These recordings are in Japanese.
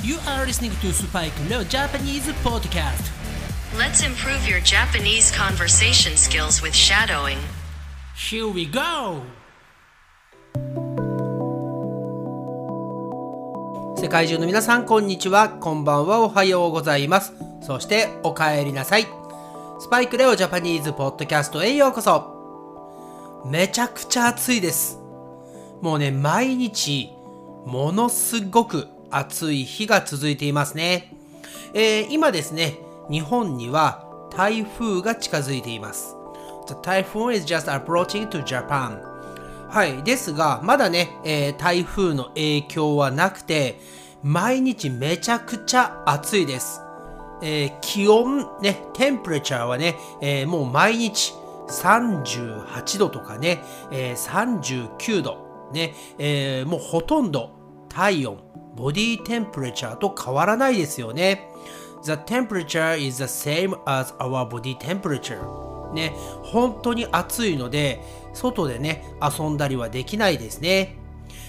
You are listening to Spike Leo Japanese Podcast. Let's improve your Japanese conversation skills with shadowing. Here we go! 世界中の皆さん、こんにちは。こんばんは。おはようございます。そして、お帰りなさい。スパイクレオジャパニーズポッドキャストへようこそ。めちゃくちゃ暑いです。もうね、毎日、ものすごく暑い日が続いていますね。えー、今ですね、日本には台風が近づいています。The typhoon is just approaching to Japan. はい。ですが、まだね、えー、台風の影響はなくて、毎日めちゃくちゃ暑いです。えー、気温、ね、テンプレチャーはね、えー、もう毎日38度とかね、えー、39度、ね、えー、もうほとんど体温、ボディテンプレチャーと変わらないですよね。The temperature is the same as our body temperature. ね、本当に暑いので、外でね、遊んだりはできないですね。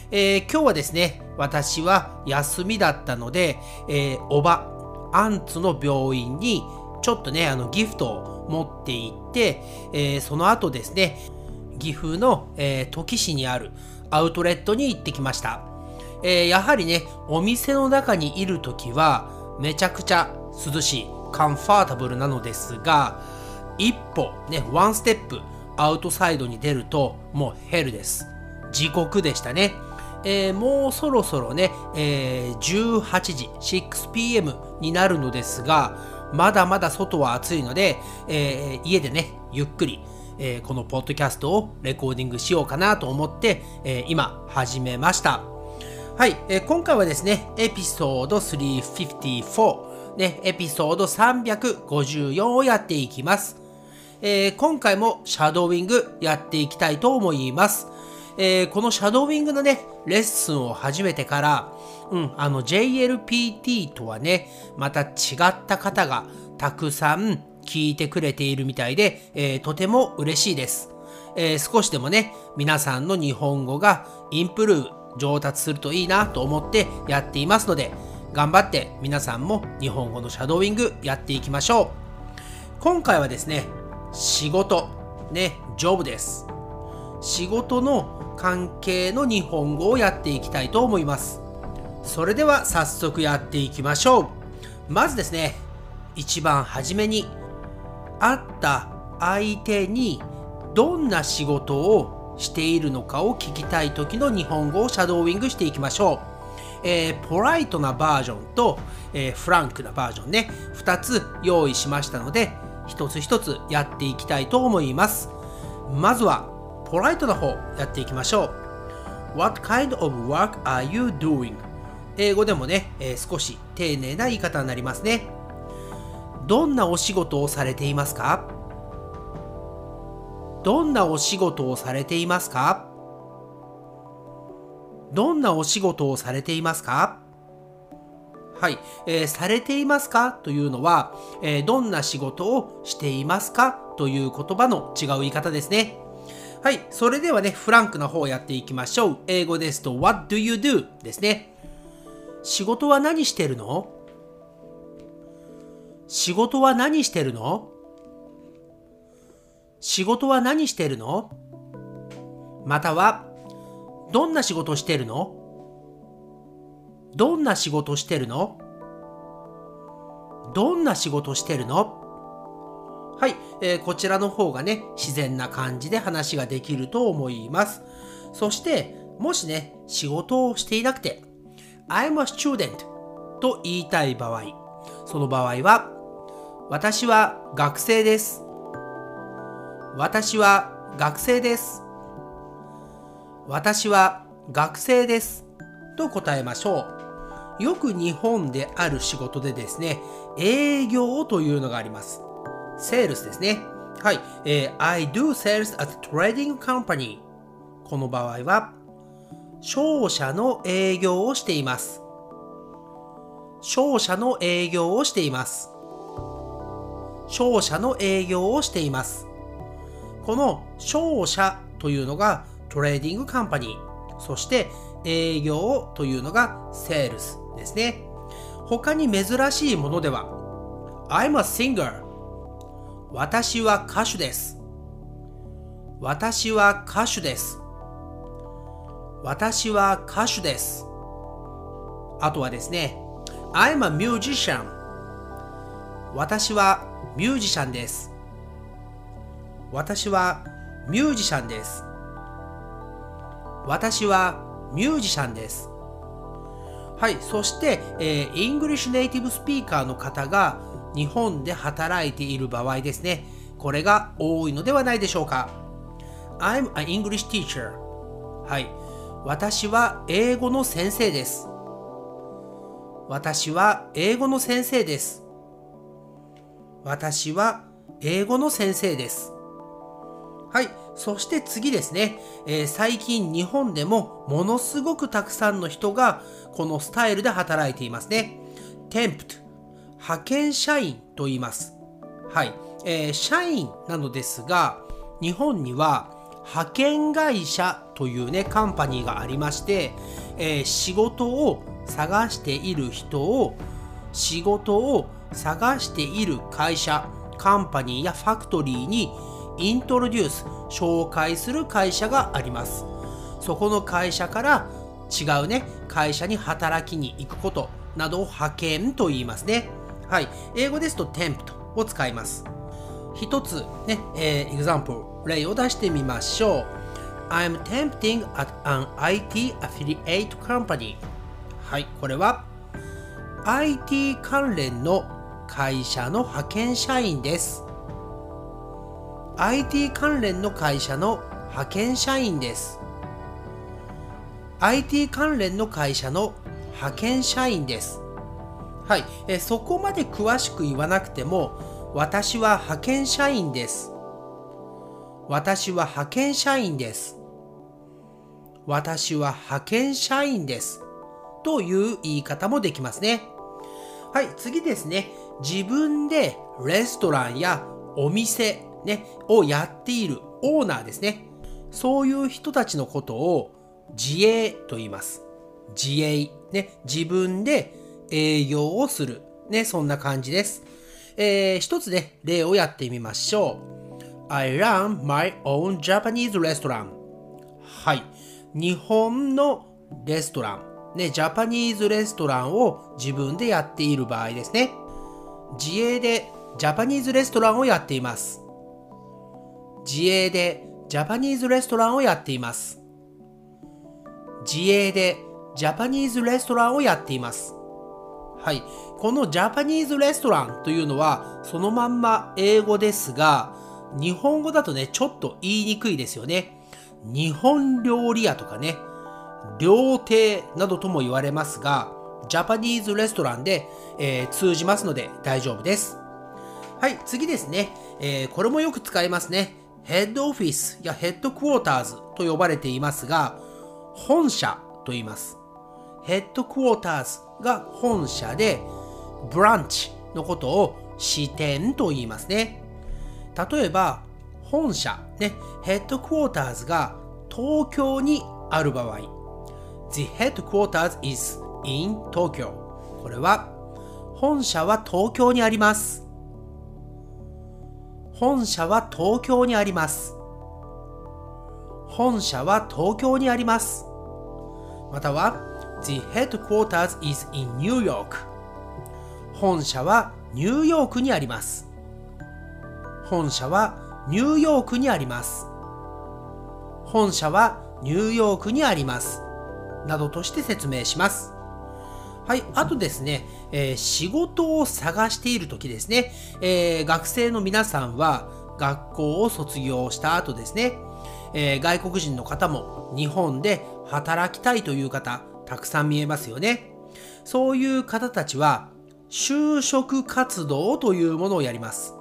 えー、今日はですね、私は休みだったので、えー、おば、アンツの病院にちょっとね、あのギフトを持って行って、えー、その後ですね、岐阜の、えー、土岐市にあるアウトレットに行ってきました。えー、やはりね、お店の中にいるときは、めちゃくちゃ涼しい、カンファータブルなのですが、一歩、ね、ワンステップ、アウトサイドに出ると、もうヘルです。地獄でしたね。えー、もうそろそろね、えー、18時、6pm になるのですが、まだまだ外は暑いので、えー、家でね、ゆっくり、えー、このポッドキャストをレコーディングしようかなと思って、えー、今始めました。はい、えー、今回はですね、エピソード354、ね、エピソード354をやっていきます。えー、今回もシャドウィングやっていきたいと思います。えー、このシャドウィングのね、レッスンを始めてから、うん、あの JLPT とはね、また違った方がたくさん聞いてくれているみたいで、えー、とても嬉しいです。えー、少しでもね、皆さんの日本語がインプルー上達するといいなと思ってやっていますので、頑張って皆さんも日本語のシャドーイングやっていきましょう。今回はですね、仕事、ね、ジョブです。仕事の関係の日本語をやっていきたいと思います。それでは早速やっていきましょう。まずですね、一番初めに、会った相手にどんな仕事をしているのかを聞きたい時の日本語をシャドーイングしていきましょう。えー、ポライトなバージョンと、えー、フランクなバージョンね、2つ用意しましたので、一つ一つやっていきたいと思います。まずは、ポライトな方やっていきましょう。What kind of work are you doing? 英語でもね、えー、少し丁寧な言い方になりますね。どんなお仕事をされていますか？どんなお仕事をされていますか？どんなお仕事をされていますか？はい、えー、されていますか？というのは、えー、どんな仕事をしていますか？という言葉の違う言い方ですね。はい、それではね、フランクな方をやっていきましょう。英語ですと、What do you do? ですね。仕事は何してるの？仕事は何してるの？仕事は何してるの？または、どんな仕事してるの？どんな仕事してるの？どんな仕事してるの？はい、えー、こちらの方がね、自然な感じで話ができると思います。そして、もしね、仕事をしていなくて、I'm a student と言いたい場合、その場合は、私は学生です。私は学生です。私は学生です。と答えましょう。よく日本である仕事でですね、営業というのがあります。セールスですね。はい。えー、I do sales at trading company。この場合は、商社の営業をしています。商社の営業をしています。商社の営業をしています。この商社というのが trading company、そして営業というのが sales ですね。他に珍しいものでは I'm a singer 私は歌手です。私は歌手です。私は歌手です。あとはですね I'm a musician 私はミュージシャンです。私はミュージシャンです私はミュージシャンですはい、そして、えー、 English native speaker の方が日本で働いている場合ですね。これが多いのではないでしょうか。I'm an English teacher. はい。私は英語の先生です。私は英語の先生です。私は英語の先生です。はい。そして次ですね、えー、最近日本でもものすごくたくさんの人がこのスタイルで働いていますね。tempt 派遣社員と言います。はい、えー、社員なのですが日本には派遣会社というねカンパニーがありまして、えー、仕事を探している人を仕事を探している会社カンパニーやファクトリーにイントロデュース紹介する会社があります。そこの会社から違うね会社に働きに行くことなどを派遣と言いますね。はい。英語ですと temp を使います。一つね、えー、example 例を出してみましょう。I'm tempting at an IT affiliate company はいこれは IT 関連の会社の派遣社員です。IT 関連の会社の派遣社員です。IT 関連の会社の派遣社員です。はい、えそこまで詳しく言わなくても私は派遣社員です。私は派遣社員です。私は派遣社員です。という言い方もできますね。はい。次ですね。自分でレストランやお店ね、をやっているオーナーですね。そういう人たちのことを自営と言います。自営。ね、自分で営業をする。ね、そんな感じです。えー、一つね、例をやってみましょう。I run my own Japanese restaurant. はい。日本のレストラン。ね、ジャパニーズレストランを自分でやっている場合ですね。自営でジャパニーズレストランをやっています。自営でジャパニーズレストランをやっています。自営でジャパニーズレストランをやっています。はい。このジャパニーズレストランというのはそのまんま英語ですが、日本語だとね、ちょっと言いにくいですよね。日本料理屋とかね、料亭などとも言われますが、ジャパニーズレストランで、えー、通じますので大丈夫です。はい、次ですね。えー、これもよく使いますね。ヘッドオフィスやヘッドクォーターズと呼ばれていますが、本社と言います。ヘッドクォーターズが本社で、ブランチのことを支店と言いますね。例えば、本社、ね、ヘッドクォーターズが東京にある場合、The headquarters is in Tokyo。これは、本社は東京にあります。本社は東京にあります。本社は東京にあります。または、The headquarters is in New York. 本社はニューヨークにあります。本社はニューヨークにあります。本社はニューヨークにあります。などとして説明します。はい、あとですね、えー、仕事を探している時ですね、えー、学生の皆さんは学校を卒業した後ですね、えー、外国人の方も日本で働きたいという方、たくさん見えますよね。そういう方たちは、就職活動というものをやります。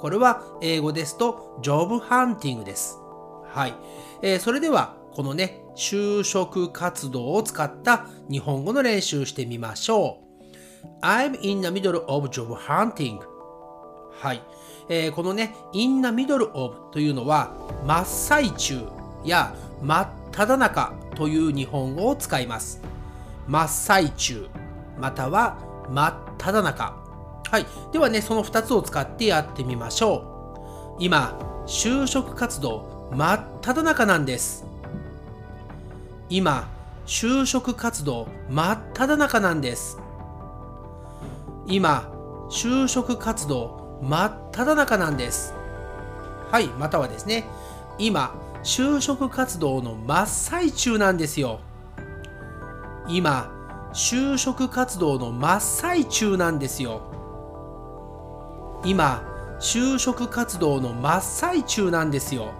これは英語ですと、ジョブハンティングです。はい。えー、それでは、このね、就職活動を使った日本語の練習してみましょう。I'm in the middle of job hunting. はい。えー、このね、in the middle of というのは、真っ最中や真っ只中という日本語を使います。真っ最中、または真っ只中。はい。ではね、その2つを使ってやってみましょう。今、就職活動真っ只中なんです。今、就職活動真っ只中なんです。今、就職活動真っ只中なんです。はい、またはですね、今、就職活動の真っ最中なんですよ。今、就職活動の真っ最中なんですよ。今、就職活動の真っ最中なんですよ。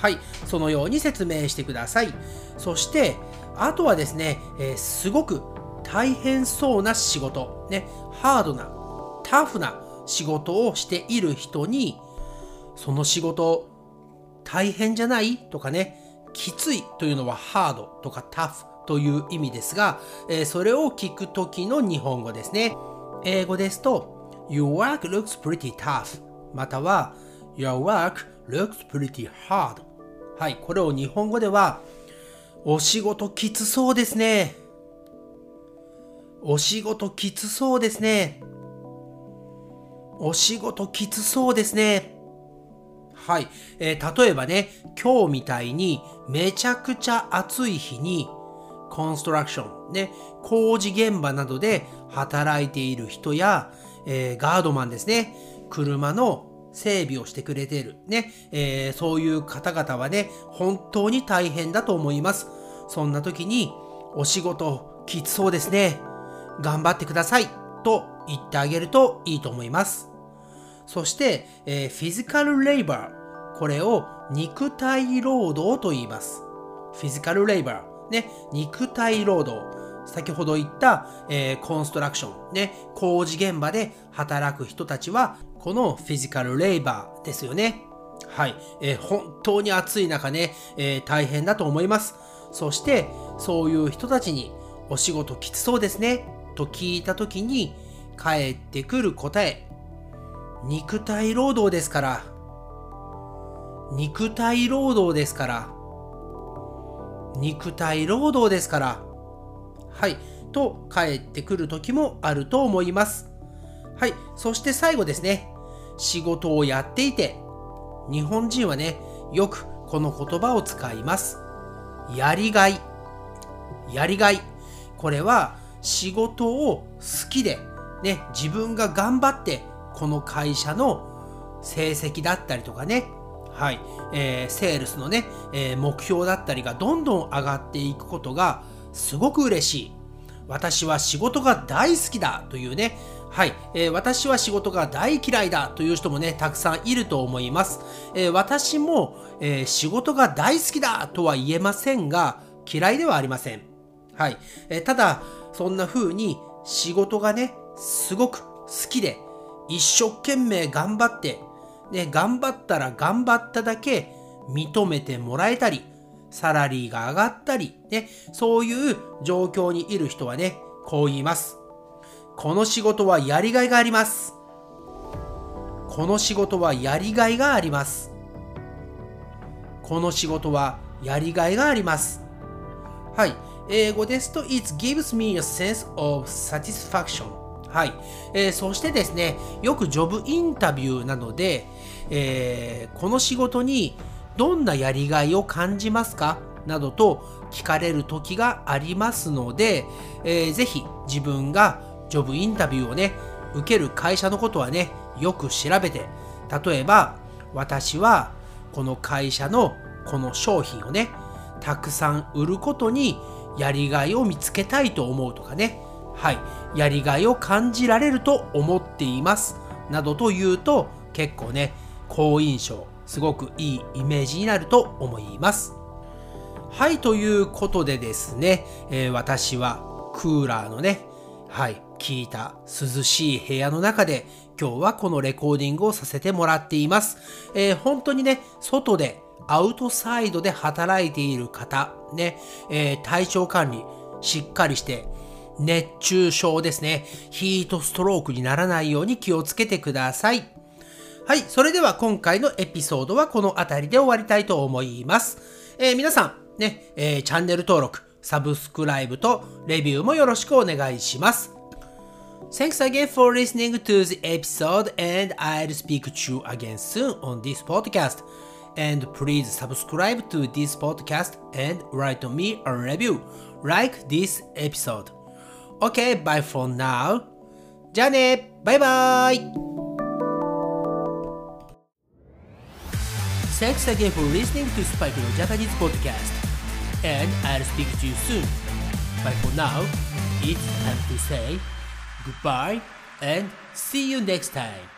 はい、そのように説明してください。そして、あとはですね、えー、すごく大変そうな仕事、ね、ハードな、タフな仕事をしている人に、その仕事大変じゃない？とかね、きつい？というのはハードとかタフという意味ですが、えー、それを聞くときの日本語ですね。英語ですと、Your work looks pretty tough または Your work looks pretty hard はい、これを日本語ではお仕事きつそうですね。お仕事きつそうですね。お仕事きつそうですね。はい。えー、例えばね、今日みたいにめちゃくちゃ暑い日に、コンストラクション、ね、工事現場などで働いている人や、えー、ガードマンですね、車の整備をしてくれている、ね、えー、そういう方々はね、本当に大変だと思います。そんな時に、お仕事きつそうですね。頑張ってください。と言ってあげるといいと思います。そして、えー、フィジカルレイバー。これを肉体労働と言います。フィジカルレイバー。ね、肉体労働。先ほど言った、えー、コンストラクション、ね、工事現場で働く人たちは、このフィジカルレイバーですよね。はい。えー、本当に暑い中ね、えー、大変だと思います。そして、そういう人たちに、お仕事きつそうですね、と聞いたときに、返ってくる答え。肉体労働ですから。肉体労働ですから。肉体労働ですから。はい。と返ってくる時もあると思います。はい。そして最後ですね。仕事をやっていて、日本人はね、よくこの言葉を使います。やりがい。やりがい。これは仕事を好きで、ね、自分が頑張ってこの会社の成績だったりとかね、はい、えー、セールスのね、えー、目標だったりがどんどん上がっていくことがすごく嬉しい。私は仕事が大好きだというね、はい、えー、私は仕事が大嫌いだという人もね、たくさんいると思います。えー、私も、えー、仕事が大好きだとは言えませんが、嫌いではありません。はい、えただ、そんな風に仕事がね、すごく好きで、一生懸命頑張って、ね、頑張ったら頑張っただけ認めてもらえたり、サラリーが上がったり、ね、そういう状況にいる人はね、こう言います。この仕事はやりがいがあります。この仕事はやりがいがあります。この仕事はやりがいがあります。はい。英語ですと、It gives me a sense of satisfaction. はい。えー、そしてですね、よくジョブインタビューなので、えー、この仕事にどんなやりがいを感じますか？などと聞かれる時がありますので、えー、ぜひ自分がジョブインタビューをね、受ける会社のことはね、よく調べて、例えば、私はこの会社のこの商品をね、たくさん売ることにやりがいを見つけたいと思うとかね、はい、やりがいを感じられると思っています、などと言うと結構ね、好印象、すごくいいイメージになると思います。はい、ということでですね、えー、私はクーラーのね、はい、効いた涼しい部屋の中で今日はこのレコーディングをさせてもらっています。えー、本当にね、外でアウトサイドで働いている方、ね、えー、体調管理しっかりして、熱中症ですね、ヒートストロークにならないように気をつけてください。はい、それでは今回のエピソードはこの辺りで終わりたいと思います。えー、皆さん、ね、えー、チャンネル登録、サブスクライブとレビューもよろしくお願いします。Thanks again for listening to the episode, and I'll speak to you again soon on this podcast. And please subscribe to this podcast and write me a review like this episode. Okay, bye for now. じゃあねバイバイ Thanks again for listening to Spike no Japanese podcast. And I'll speak to you soon. But for now, it's time to say goodbye and see you next time.